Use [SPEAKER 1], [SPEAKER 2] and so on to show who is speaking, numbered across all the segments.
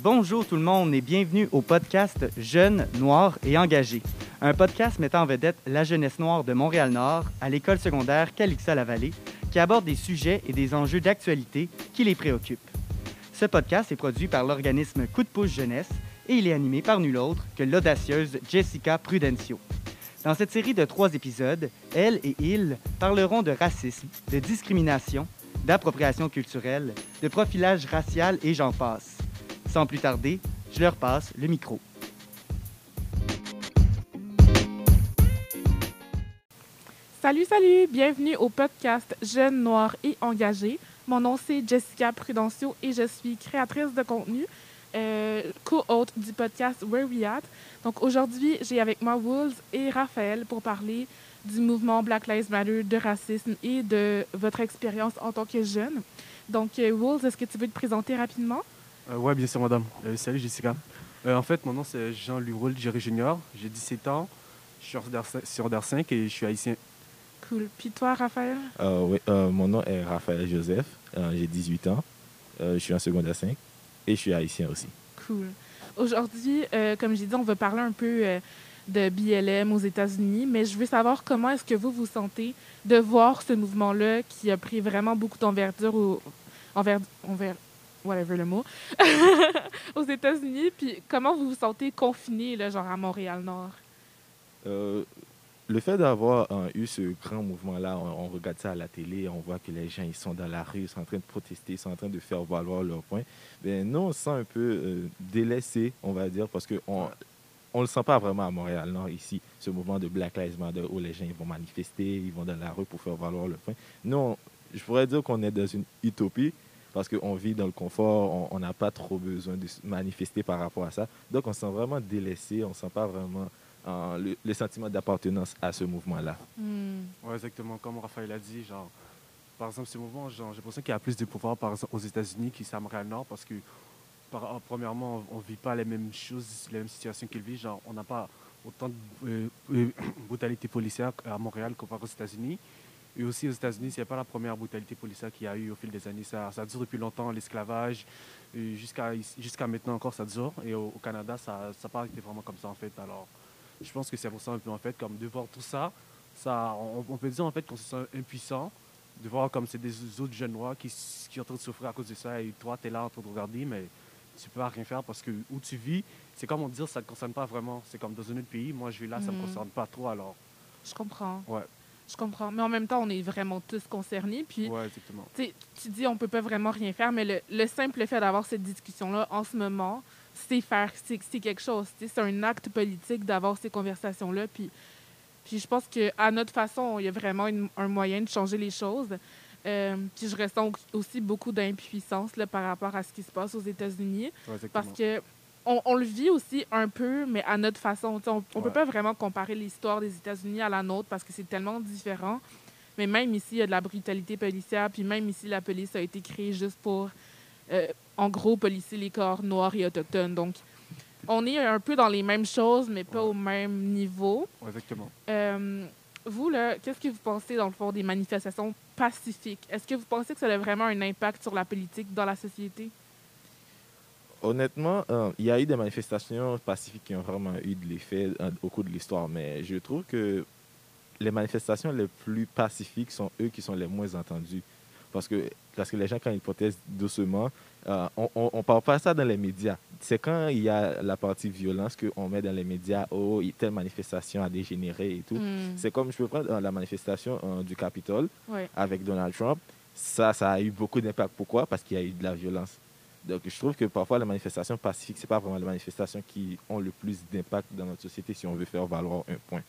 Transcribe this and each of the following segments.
[SPEAKER 1] Bonjour tout le monde et bienvenue au podcast Jeunes, Noirs et Engagés, un podcast mettant en vedette la jeunesse noire de Montréal-Nord à l'école secondaire Calixa-la-Vallée qui aborde des sujets et des enjeux d'actualité qui les préoccupent. Ce podcast est produit par l'organisme Coup de pouce jeunesse et il est animé par nul autre que l'audacieuse Jessica Prudencio. Dans cette série de trois épisodes, elle et il parleront de racisme, de discrimination, d'appropriation culturelle, de profilage racial et j'en passe. Sans plus tarder, je leur passe le micro.
[SPEAKER 2] Salut, salut! Bienvenue au podcast Jeunes, Noirs et Engagés. Mon nom, c'est Jessica Prudencio et je suis créatrice de contenu, euh, co-hôte du podcast Where We At. Donc aujourd'hui, j'ai avec moi Wolves et Raphaël pour parler du mouvement Black Lives Matter, de racisme et de votre expérience en tant que jeune. Donc, euh, Wolves, est-ce que tu veux te présenter rapidement?
[SPEAKER 3] Euh, oui, bien sûr, madame. Euh, salut, Jessica. Euh, en fait, mon nom, c'est Jean-Louis Roule, Jerry Junior. J'ai 17 ans. Je suis secondaire 5 et je suis haïtien.
[SPEAKER 2] Cool. Puis toi, Raphaël?
[SPEAKER 4] Euh, oui, euh, mon nom est Raphaël Joseph. Euh, J'ai 18 ans. Euh, je suis en secondaire 5 et je suis haïtien aussi.
[SPEAKER 2] Cool. Aujourd'hui, euh, comme j'ai dit, on va parler un peu euh, de BLM aux États-Unis, mais je veux savoir comment est-ce que vous vous sentez de voir ce mouvement-là qui a pris vraiment beaucoup d'envergure au, envers, envers, whatever le mot, aux États-Unis, puis comment vous vous sentez confiné, là, genre à Montréal-Nord?
[SPEAKER 4] Euh, le fait d'avoir euh, eu ce grand mouvement-là, on, regarde ça à la télé, on voit que les gens ils sont dans la rue, ils sont en train de protester, ils sont en train de faire valoir leurs points. Ben, nous, on se sent un peu euh, délaissé, on va dire, parce qu'on on, le sent pas vraiment à Montréal, non, ici, ce mouvement de Black Lives Matter où les gens ils vont manifester, ils vont dans la rue pour faire valoir leurs points. Nous, on- je pourrais dire qu'on est dans une utopie parce qu'on vit dans le confort, on- n'a pas trop besoin de se manifester par rapport à ça. Donc, on se sent vraiment délaissé, on ne sent pas vraiment euh, le, le sentiment d'appartenance à ce mouvement-là.
[SPEAKER 2] Hmm.
[SPEAKER 3] Ouais, exactement. Comme Raphaël a dit, genre, par exemple, ce mouvement, genre, j'ai l'impression qu'il y a plus de pouvoir par exemple, aux États-Unis qu'ici à Montréal-Nord parce que, par- euh, premièrement, on ne vit pas les mêmes choses, les mêmes situations qu'ils vivent. Genre, on n'a pas autant de euh, euh, brutalité policière à Montréal comparé aux États-Unis. Et aussi aux États-Unis, ce n'est pas la première brutalité policière qu'il y a eu au fil des années. Ça, ça dure depuis longtemps, l'esclavage. Jusqu'à jusqu'à maintenant encore, ça dure. Et au, au Canada, ça n'a pas été vraiment comme ça, en fait. Alors, je pense que c'est pour ça, un peu, en fait, comme de voir tout ça, ça on, on peut dire, en fait, qu'on se sent impuissant, de voir comme c'est des autres jeunes noirs qui, qui sont en train de souffrir à cause de ça. Et toi, tu es là en train de regarder, mais tu peux rien faire parce que où tu vis, c'est comme on dit, ça ne te concerne pas vraiment. C'est comme dans un autre pays. Moi, je vis là, ça ne me
[SPEAKER 2] Mhm.
[SPEAKER 3] concerne pas trop, alors.
[SPEAKER 2] Je comprends.
[SPEAKER 3] Ouais.
[SPEAKER 2] Je comprends. Mais en même temps, on est vraiment tous concernés, puis...
[SPEAKER 3] Ouais, exactement.
[SPEAKER 2] Tu dis on peut pas vraiment rien faire, mais le, le simple fait d'avoir cette discussion-là en ce moment, c'est faire, c'est quelque chose. C'est un acte politique d'avoir ces conversations-là. Puis, puis je pense qu'à notre façon, il y a vraiment une- un moyen de changer les choses. Euh, puis je ressens aussi beaucoup d'impuissance par rapport à ce qui se passe aux États-Unis.
[SPEAKER 3] Ouais.
[SPEAKER 2] Parce que on, on le vit aussi un peu, mais à notre façon. On ne peut pas vraiment comparer l'histoire des États-Unis à la nôtre parce que c'est tellement différent. Mais même ici, il y a de la brutalité policière. Puis même ici, la police a été créée juste pour, euh, en gros, policer les corps noirs et autochtones. Donc, on est un peu dans les mêmes choses, mais pas
[SPEAKER 3] Ouais.
[SPEAKER 2] au même niveau.
[SPEAKER 3] Ouais, exactement.
[SPEAKER 2] Euh, vous, là, qu'est-ce que vous pensez, dans le fond, des manifestations pacifiques? Est-ce que vous pensez que ça a vraiment un impact sur la politique dans la société?
[SPEAKER 4] Honnêtement, euh, il y a eu des manifestations pacifiques qui ont vraiment eu de l'effet euh, au cours de l'histoire, mais je trouve que les manifestations les plus pacifiques sont eux qui sont les moins entendus. Parce que, parce que les gens, quand ils protestent doucement, euh, on ne parle pas ça dans les médias. C'est quand il y a la partie violence qu'on met dans les médias, oh, telle manifestation a dégénéré et tout.
[SPEAKER 2] Hmm.
[SPEAKER 4] C'est comme, je peux prendre la manifestation du Capitole
[SPEAKER 2] Ouais.
[SPEAKER 4] avec Donald Trump. Ça, ça a eu beaucoup d'impact. Pourquoi? Parce qu'il y a eu de la violence. Donc, je trouve que parfois, les manifestations pacifiques, ce n'est pas vraiment les manifestations qui ont le plus d'impact dans notre société si on veut faire valoir un point.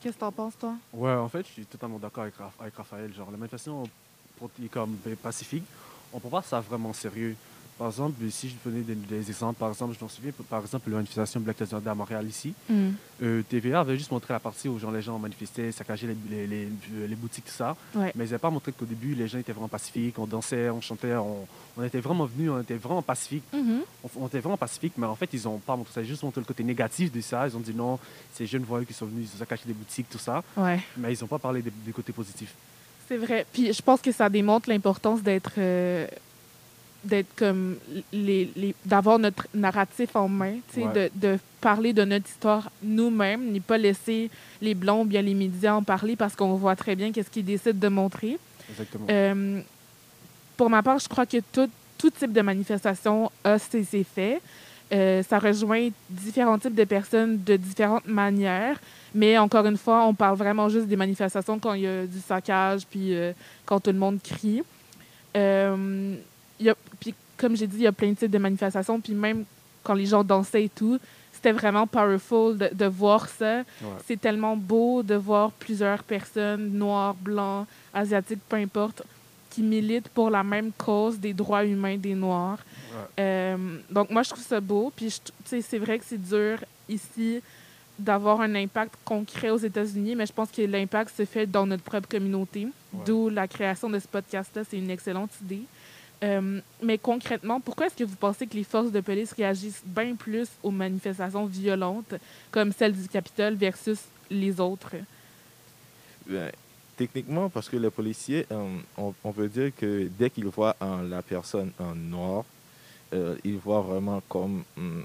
[SPEAKER 2] Qu'est-ce que t'en penses, toi?
[SPEAKER 3] Ouais, en fait, je suis totalement d'accord avec, Raph- avec Raphaël. Genre, la manifestation pour- comme ben, pacifique, on peut pas ça vraiment sérieux. Par exemple, si je donnais des, des exemples, par exemple, je m'en souviens, par exemple, la manifestation Black Lives Matter à Montréal ici, euh, TVA avait juste montré la partie où genre, les gens manifestaient, saccageaient les, les, les- les boutiques, tout ça.
[SPEAKER 2] Ouais.
[SPEAKER 3] Mais ils n'avaient pas montré qu'au début, les gens étaient vraiment pacifiques, on dansait, on chantait, on, on était vraiment venus, on était vraiment pacifiques.
[SPEAKER 2] Mhm.
[SPEAKER 3] On, on était vraiment pacifiques, mais en fait, ils ont pas montré ça, ils ont juste montré le côté négatif de ça. Ils ont dit non, ces jeunes voyous qui sont venus, ils ont saccagé des boutiques, tout ça.
[SPEAKER 2] Ouais,
[SPEAKER 3] Mais ils n'ont pas parlé des, des côtés positifs.
[SPEAKER 2] c'est vrai. Puis je pense que ça démontre l'importance d'être euh, d'être comme les, les d'avoir notre narratif en main,
[SPEAKER 3] Ouais.
[SPEAKER 2] de, de parler de notre histoire nous-mêmes, ni pas laisser les blonds ou bien les médias en parler parce qu'on voit très bien qu'est-ce qu'ils décident de montrer.
[SPEAKER 3] Exactement.
[SPEAKER 2] Euh, pour ma part, je crois que tout, tout type de manifestation a ses effets. Euh, ça rejoint différents types de personnes de différentes manières. Mais encore une fois, on parle vraiment juste des manifestations quand il y a du saccage, puis euh, quand tout le monde crie. Euh, y a, puis comme j'ai dit, il y a plein de types de manifestations. Puis même quand les gens dansaient et tout, c'était vraiment powerful de, de voir ça.
[SPEAKER 3] Ouais.
[SPEAKER 2] C'est tellement beau de voir plusieurs personnes, noires, blancs, asiatiques, peu importe, qui militent pour la même cause des droits humains des Noirs.
[SPEAKER 3] Ouais.
[SPEAKER 2] Euh, donc, moi, je trouve ça beau. Puis, c'est vrai que c'est dur ici d'avoir un impact concret aux États-Unis, mais je pense que l'impact se fait dans notre propre communauté.
[SPEAKER 3] Ouais.
[SPEAKER 2] D'où la création de ce podcast-là. C'est une excellente idée. Euh, mais concrètement, pourquoi est-ce que vous pensez que les forces de police réagissent bien plus aux manifestations violentes comme celle du Capitole versus les autres?
[SPEAKER 4] Ben, techniquement, parce que les policiers, euh, on, on peut dire que dès qu'ils voient euh, la personne en noir, ils voient vraiment comme hum,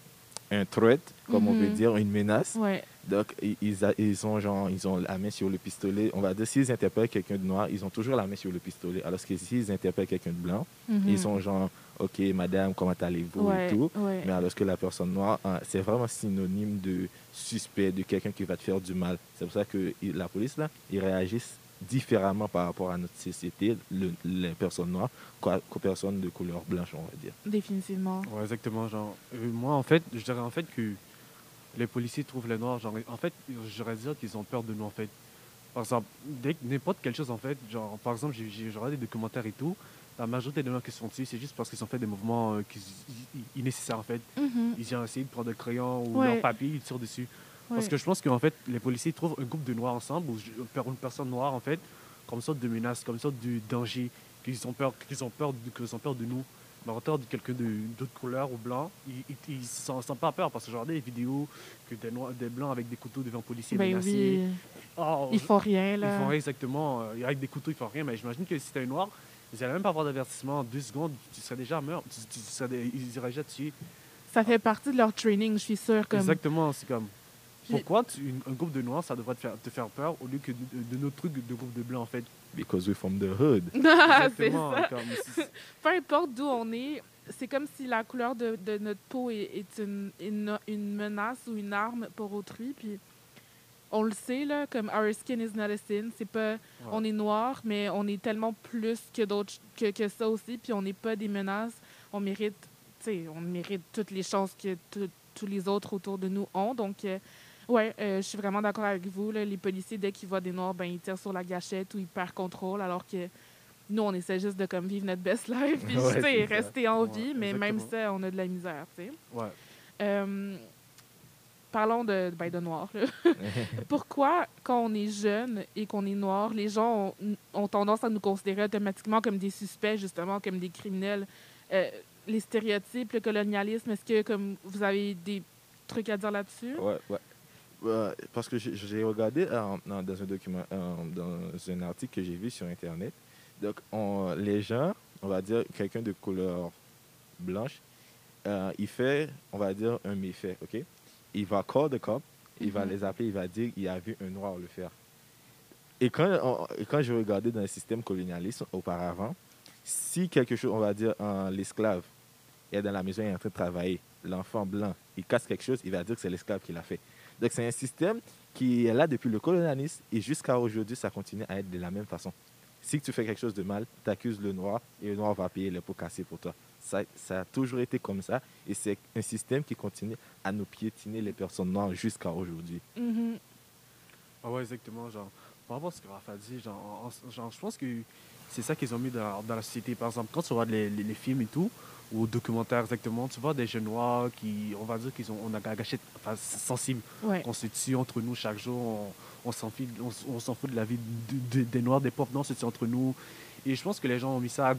[SPEAKER 4] un threat, comme on peut
[SPEAKER 2] Mhm.
[SPEAKER 4] dire, une menace.
[SPEAKER 2] Ouais.
[SPEAKER 4] Donc, ils, a- ils, ont genre, ils ont la main sur le pistolet. On va dire, s'ils interpellent quelqu'un de noir, ils ont toujours la main sur le pistolet. Alors que s'ils interpellent quelqu'un de blanc,
[SPEAKER 2] Mhm.
[SPEAKER 4] ils sont genre, OK, madame, comment allez-vous
[SPEAKER 2] Ouais,
[SPEAKER 4] et tout.
[SPEAKER 2] ouais.
[SPEAKER 4] Mais alors que la personne noire, hein, c'est vraiment synonyme de suspect, de quelqu'un qui va te faire du mal. C'est pour ça que la police, là, ils réagissent différemment par rapport à notre société, le- les personnes noires, qu'aux personnes de couleur blanche, on va dire.
[SPEAKER 2] Définitivement.
[SPEAKER 3] Ouais, exactement. Genre, euh, moi, en fait, je dirais en fait que les policiers trouvent les Noirs, genre, en fait, j'aurais dire qu'ils ont peur de nous, en fait. Par exemple, dès que n'importe quelle chose, en fait, genre, par exemple, j'ai- regardé des documentaires et tout, la majorité des Noirs qui sont tués, c'est juste parce qu'ils ont fait des mouvements euh, qui, en fait.
[SPEAKER 2] Mhm.
[SPEAKER 3] Ils ont essayé de prendre le crayon ou
[SPEAKER 2] Ouais.
[SPEAKER 3] leur papier, ils tirent dessus. Parce que je pense qu'en fait, les policiers trouvent un groupe de Noirs ensemble, ou une personne noire, en fait, comme une sorte de menace, comme une sorte de danger, qu'ils ont peur, qu'ils ont peur, de, qu'ils ont peur de nous. Mais en de quelqu'un d'autre couleur ou blanc, ils, ils, ils s'en pas peur parce que j'ai regardé des vidéos que des, noirs, des blancs avec des couteaux devant un policier
[SPEAKER 2] Ben
[SPEAKER 3] menacés.
[SPEAKER 2] oui.
[SPEAKER 3] Oh,
[SPEAKER 2] Ils font rien,
[SPEAKER 3] ils
[SPEAKER 2] là.
[SPEAKER 3] font rien exactement. euh, avec des couteaux, ils font rien. Mais j'imagine que si c'était un noir, ils n'allaient même pas avoir d'avertissement. En deux secondes, tu serais déjà mort. Tu, tu serais dé- ils iraient déjà tuer.
[SPEAKER 2] Ça fait partie de leur training, je suis sûre. Comme...
[SPEAKER 3] Exactement, c'est comme. Pourquoi tu- une- un groupe de noirs, ça devrait te faire, te faire peur au lieu que de, de notre truc de groupe de blancs, en fait.
[SPEAKER 4] Because we're from the hood.
[SPEAKER 2] Ah, c'est
[SPEAKER 3] Exactement.
[SPEAKER 2] ça.
[SPEAKER 3] comme
[SPEAKER 2] Peu importe d'où on est, c'est comme si la couleur de, de notre peau est, est une, une, une menace ou une arme pour autrui. Puis on le sait, là, comme Our skin is not a sin. C'est pas, On est noir, mais on est tellement plus que, d'autres, que, que ça aussi. Puis on n'est pas des menaces. On mérite, tu sais, on mérite toutes les chances que tout- tous les autres autour de nous ont. Donc, euh, ouais, euh, je suis vraiment d'accord avec vous. là. Les policiers, dès qu'ils voient des noirs, ben, ils tirent sur la gâchette ou ils perdent contrôle, alors que nous, on essaie juste de comme vivre notre best life, puis
[SPEAKER 4] Ouais,
[SPEAKER 2] rester en
[SPEAKER 3] Ouais,
[SPEAKER 2] vie, mais même ça, on a de la misère, tu sais.
[SPEAKER 3] Ouais.
[SPEAKER 2] Euh, parlons de, ben, de noir. là. Pourquoi, quand on est jeune et qu'on est noir, les gens ont, ont tendance à nous considérer automatiquement comme des suspects, justement, comme des criminels? Euh, les stéréotypes, le colonialisme, est-ce que comme vous avez des trucs à dire là-dessus?
[SPEAKER 4] Ouais, ouais. Ouais, parce que j'ai- regardé euh, dans un document, euh, dans un article que j'ai vu sur Internet. Donc, on- les gens, on va dire quelqu'un de couleur blanche, euh, il fait, on va dire, un méfait, OK? Il va call the cop, il va
[SPEAKER 2] Mhm.
[SPEAKER 4] les appeler, il va dire qu'il a vu un noir le faire. Et quand, on- et quand je regardais dans le système colonialiste auparavant, si quelque chose, on va dire, euh, l'esclave est dans la maison, il est en train de travailler, l'enfant blanc, il casse quelque chose, il va dire que c'est l'esclave qui l'a fait. Donc c'est un système qui est là depuis le colonialisme et jusqu'à aujourd'hui, ça continue à être de la même façon. Si tu fais quelque chose de mal, tu accuses le noir et le noir va payer les pots cassés pour toi. Ça, ça a toujours été comme ça et c'est un système qui continue à nous piétiner les personnes noires jusqu'à aujourd'hui.
[SPEAKER 2] Mhm.
[SPEAKER 3] Ah ouais, exactement. Genre, par rapport à ce que Raph a dit, genre, en- genre, je pense que c'est ça qu'ils ont mis dans la, dans la société. Par exemple, quand tu regardes les, les- les films et tout, ou documentaires exactement, tu vois des jeunes noirs qui, on va dire qu'ils ont on a gâché, enfin, sensible,
[SPEAKER 2] Ouais.
[SPEAKER 3] qu'on se tue entre nous chaque jour, on, on s'en fout, on, on s'en fout de la vie de- de- des noirs, des pauvres, non, c'est entre nous. Et je pense que les gens ont mis ça,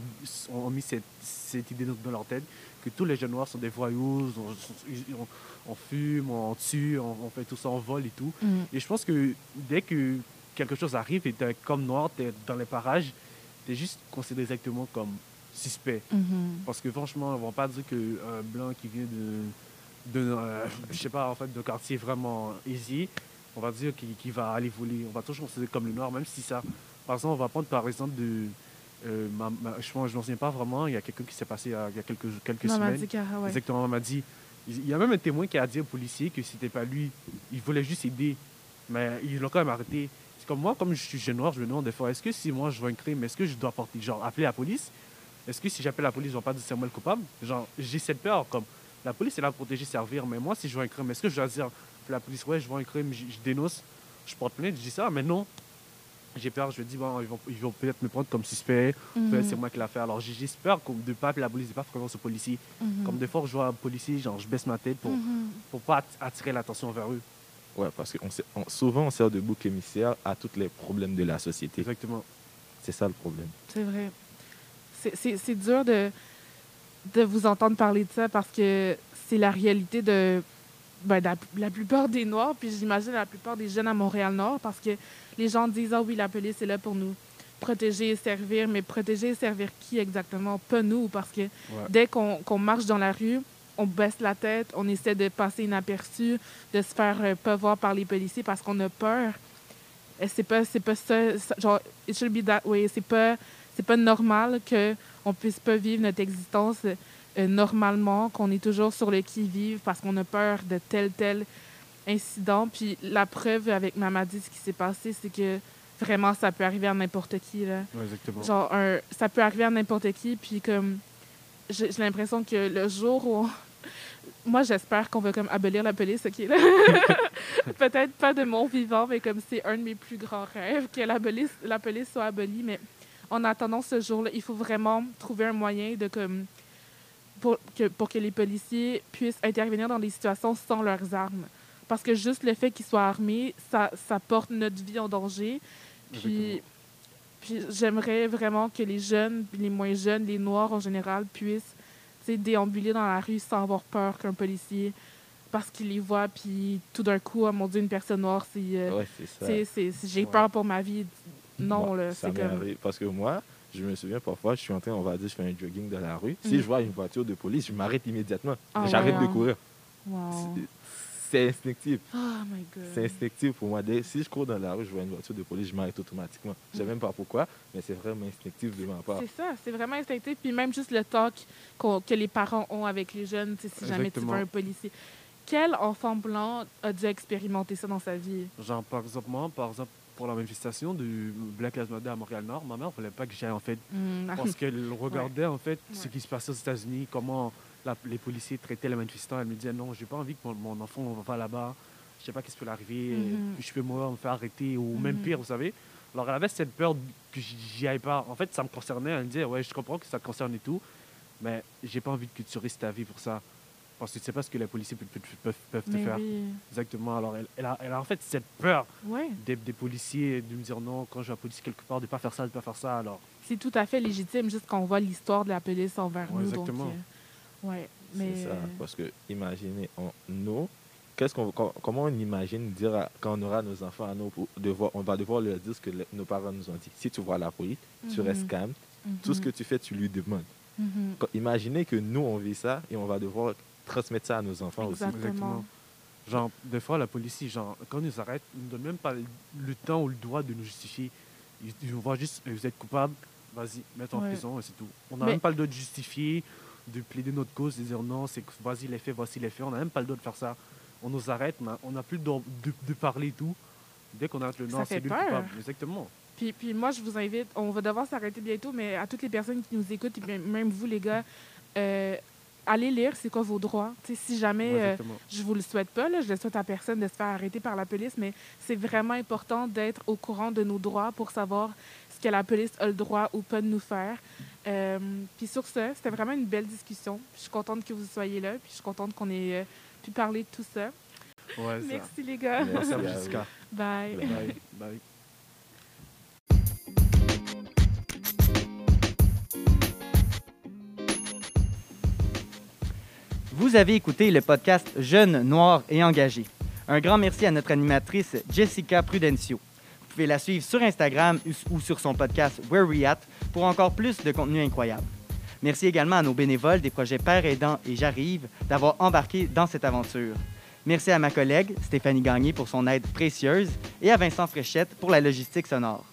[SPEAKER 3] ont mis cette, cette idée dans, leur tête que tous les jeunes noirs sont des voyous, on, on- on fume, on tue, on, on fait tout ça, on vole et tout.
[SPEAKER 2] Mhm.
[SPEAKER 3] Et je pense que dès que quelque chose arrive et t'es comme noir, t'es dans les parages, t'es juste considéré exactement comme suspect.
[SPEAKER 2] Mhm.
[SPEAKER 3] Parce que franchement, on va pas dire qu'un blanc qui vient de, de euh, je sais pas, en fait, de quartier vraiment easy, on va dire qu'il va aller voler. On va toujours considérer comme le noir, même si ça. Par exemple, on va prendre par exemple de. euh, ma- ma- je ne m'en souviens pas vraiment, il y a quelqu'un qui s'est passé il y a quelques, quelques
[SPEAKER 2] Maman
[SPEAKER 3] semaines.
[SPEAKER 2] dit Cara, ouais.
[SPEAKER 3] Exactement, on m'a dit. Il y a même un témoin qui a dit au policier que c'était pas lui, il voulait juste aider, mais ils l'ont quand même arrêté. C'est comme moi, comme je suis jeune noir, je me demande des fois, est-ce que si moi je vois un crime, est-ce que je dois porter, genre appeler la police? Est-ce que si j'appelle la police, je ne vais pas dire c'est moi le coupable Genre, j'ai cette peur, comme la police est là pour protéger, servir, mais moi si je vois un crime, est-ce que je dois dire la police, ouais, je vois un crime, je, je dénonce, je porte plainte, je dis ça, mais non. J'ai peur, je me dis, bon, ils vont, ils vont peut-être me prendre comme suspect,
[SPEAKER 2] Mhm.
[SPEAKER 3] peut-être c'est moi qui l'a fait. Alors j'ai juste peur qu'on- de ne pas appeler la police, de ne pas faire confiance au policier.
[SPEAKER 2] Mhm.
[SPEAKER 3] Comme des fois, je vois un policier, genre, je baisse ma tête pour
[SPEAKER 2] Mhm.
[SPEAKER 3] pour pas att- attirer l'attention vers eux.
[SPEAKER 4] Ouais, parce que on sait- on- souvent, on sert de bouc émissaire à tous les problèmes de la société.
[SPEAKER 3] Exactement.
[SPEAKER 4] C'est ça le problème.
[SPEAKER 2] C'est vrai. C'est- dur de, de vous entendre parler de ça parce que c'est la réalité de, ben, de la, la plupart des Noirs, puis j'imagine la plupart des jeunes à Montréal-Nord parce que les gens disent Ah oui, la police est là pour nous protéger et servir, mais protéger et servir qui exactement? Pas nous, parce que
[SPEAKER 3] Ouais.
[SPEAKER 2] dès qu'on marche dans la rue, on baisse la tête, on essaie de passer inaperçu, de se faire euh, pas voir par les policiers parce qu'on a peur. C'est pas c'est pas ça, ça- genre it should be that way, c'est pas c'est pas normal que on puisse pas vivre notre existence euh, normalement, qu'on est toujours sur le qui vive parce qu'on a peur de tel tel incident. Puis la preuve avec Mamadi, ce qui s'est passé, c'est que vraiment ça peut arriver à n'importe qui là.
[SPEAKER 3] Ouais, exactement.
[SPEAKER 2] Genre, un, ça peut arriver à n'importe qui, puis comme, j'ai j'ai l'impression que le jour où... on- Moi, j'espère qu'on va comme abolir la police, OK, là. Peut-être pas de mon vivant, mais comme c'est un de mes plus grands rêves, que la police, la police soit abolie, mais en attendant ce jour-là, il faut vraiment trouver un moyen de comme... Pour que, pour que les policiers puissent intervenir dans des situations sans leurs armes. Parce que juste le fait qu'ils soient armés, ça, ça porte notre vie en danger. Puis, j'aimerais vraiment que les jeunes, les moins jeunes, les noirs en général, puissent déambuler dans la rue sans avoir peur qu'un policier, parce qu'il les voit, puis tout d'un coup, oh mon Dieu, une personne noire, c'est. euh,
[SPEAKER 4] Ouais, c'est
[SPEAKER 2] J'ai
[SPEAKER 3] Ouais.
[SPEAKER 2] peur pour ma vie. Non, là,
[SPEAKER 4] ça
[SPEAKER 2] c'est comme.
[SPEAKER 4] arrivé. Parce que moi, je me souviens parfois, je suis en train, on va dire, je fais un jogging dans la rue. Si
[SPEAKER 2] Mhm.
[SPEAKER 4] je vois une voiture de police, je m'arrête immédiatement.
[SPEAKER 2] Ah
[SPEAKER 4] J'arrête de courir.
[SPEAKER 2] Wow.
[SPEAKER 4] C'est- instinctif.
[SPEAKER 2] Oh my God.
[SPEAKER 4] C'est instinctif pour moi. Si je cours dans la rue, je vois une voiture de police, je m'arrête automatiquement. Je sais même pas pourquoi, mais c'est vraiment instinctif de ma part.
[SPEAKER 2] C'est ça, c'est vraiment instinctif. Puis même juste le talk que les parents ont avec les jeunes, si jamais tu vois un policier. Quel enfant blanc a dû expérimenter ça dans sa vie?
[SPEAKER 3] Genre, par exemple, moi, par exemple, pour la manifestation du Black Lives Matter à Montréal-Nord, ma mère ne voulait pas que j'aille, en fait,
[SPEAKER 2] Hmm,
[SPEAKER 3] parce qu'elle regardait, en fait, ce qui se passait aux États-Unis, comment la- les policiers traitaient les manifestants. Elle me disait, non, j'ai pas envie que mon, mon enfant va là-bas. Je sais pas qu'est-ce qui peut l'arriver.
[SPEAKER 2] Mhm.
[SPEAKER 3] Je peux mourir, me faire arrêter, ou même
[SPEAKER 2] Mhm.
[SPEAKER 3] pire, vous savez. Alors, elle avait cette peur que j'y aille pas. En fait, ça me concernait. Elle me disait, ouais, je comprends que ça te concerne et tout, mais j'ai pas envie que tu risques ta vie pour ça. Parce que tu sais pas ce que les policiers peuvent, peuvent- te faire.
[SPEAKER 2] oui.
[SPEAKER 3] Exactement. Alors, elle, elle a, elle a en fait cette peur
[SPEAKER 2] Ouais.
[SPEAKER 3] des, des policiers de me dire non, quand je vois un policier quelque part, de pas faire ça, de pas faire ça. Alors,
[SPEAKER 2] C'est tout à fait légitime, juste qu'on voit l'histoire de la police envers
[SPEAKER 3] Ouais,
[SPEAKER 2] nous.
[SPEAKER 3] exactement.
[SPEAKER 2] Donc, euh, ouais, mais.
[SPEAKER 4] C'est ça.
[SPEAKER 2] euh,
[SPEAKER 4] Parce que, imaginez, on- nous, qu'est-ce qu'on, com- comment on imagine dire à- quand on aura nos enfants à nous, devoir, on va devoir leur dire ce que nos parents nous ont dit. Si tu vois la police, tu
[SPEAKER 2] mhm,
[SPEAKER 4] restes calme. Tout ce
[SPEAKER 2] mhm,
[SPEAKER 4] que tu fais, tu lui demandes.
[SPEAKER 2] mhm.
[SPEAKER 4] Quand- imaginez que nous, on vit ça et on va devoir transmettre ça à nos enfants aussi.
[SPEAKER 2] Exactement.
[SPEAKER 3] Genre, des fois, la police, genre, quand ils nous arrêtent, ils ne donnent même pas le, temps ou le droit de nous justifier. Ils, ils nous voient juste, vous êtes coupable, vas-y, mets-toi en
[SPEAKER 2] Ouais.
[SPEAKER 3] prison et c'est tout. On n'a
[SPEAKER 2] Mais-
[SPEAKER 3] même pas le droit de justifier, de plaider notre cause, de dire non, c'est que vas-y les faits, voici les faits. On n'a même pas le droit de faire ça. On nous arrête, on n'a plus le droit de, de parler et tout. Dès qu'on arrête le
[SPEAKER 2] fait
[SPEAKER 3] c'est lui le
[SPEAKER 2] peur.
[SPEAKER 3] coupable. Exactement.
[SPEAKER 2] Puis, puis moi, je vous invite, on va devoir s'arrêter bientôt, mais à toutes les personnes qui nous écoutent, et même- même vous, les gars, euh, allez lire c'est quoi vos droits. Si jamais.
[SPEAKER 3] Ouais,
[SPEAKER 2] euh, je vous le souhaite pas, là, je le souhaite à personne de se faire arrêter par la police, mais c'est vraiment important d'être au courant de nos droits pour savoir ce que la police a le droit ou pas de nous faire. Euh, puis sur ce, c'était vraiment une belle discussion. Je suis contente que vous soyez là, puis je suis contente qu'on ait euh, pu parler de tout ça.
[SPEAKER 3] Ouais, ça.
[SPEAKER 2] Merci les gars.
[SPEAKER 4] Merci. Bye.
[SPEAKER 3] Bye. Bye.
[SPEAKER 1] Vous avez écouté le podcast Jeunes, Noirs et Engagés. Un grand merci à notre animatrice Jessica Prudencio. Vous pouvez la suivre sur Instagram ou sur son podcast Where We At pour encore plus de contenu incroyable. Merci également à nos bénévoles des projets Père aidant et J'arrive d'avoir embarqué dans cette aventure. Merci à ma collègue Stéphanie Gagné pour son aide précieuse et à Vincent Fréchette pour la logistique sonore.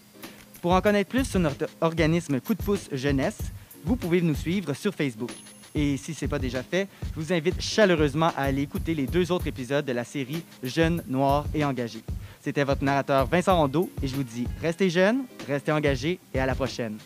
[SPEAKER 1] Pour en connaître plus sur notre organisme Coup de pouce jeunesse, vous pouvez nous suivre sur Facebook. Et si ce n'est pas déjà fait, je vous invite chaleureusement à aller écouter les deux autres épisodes de la série Jeunes, Noirs et Engagés. C'était votre narrateur Vincent Rondeau et je vous dis restez jeunes, restez engagés et à la prochaine.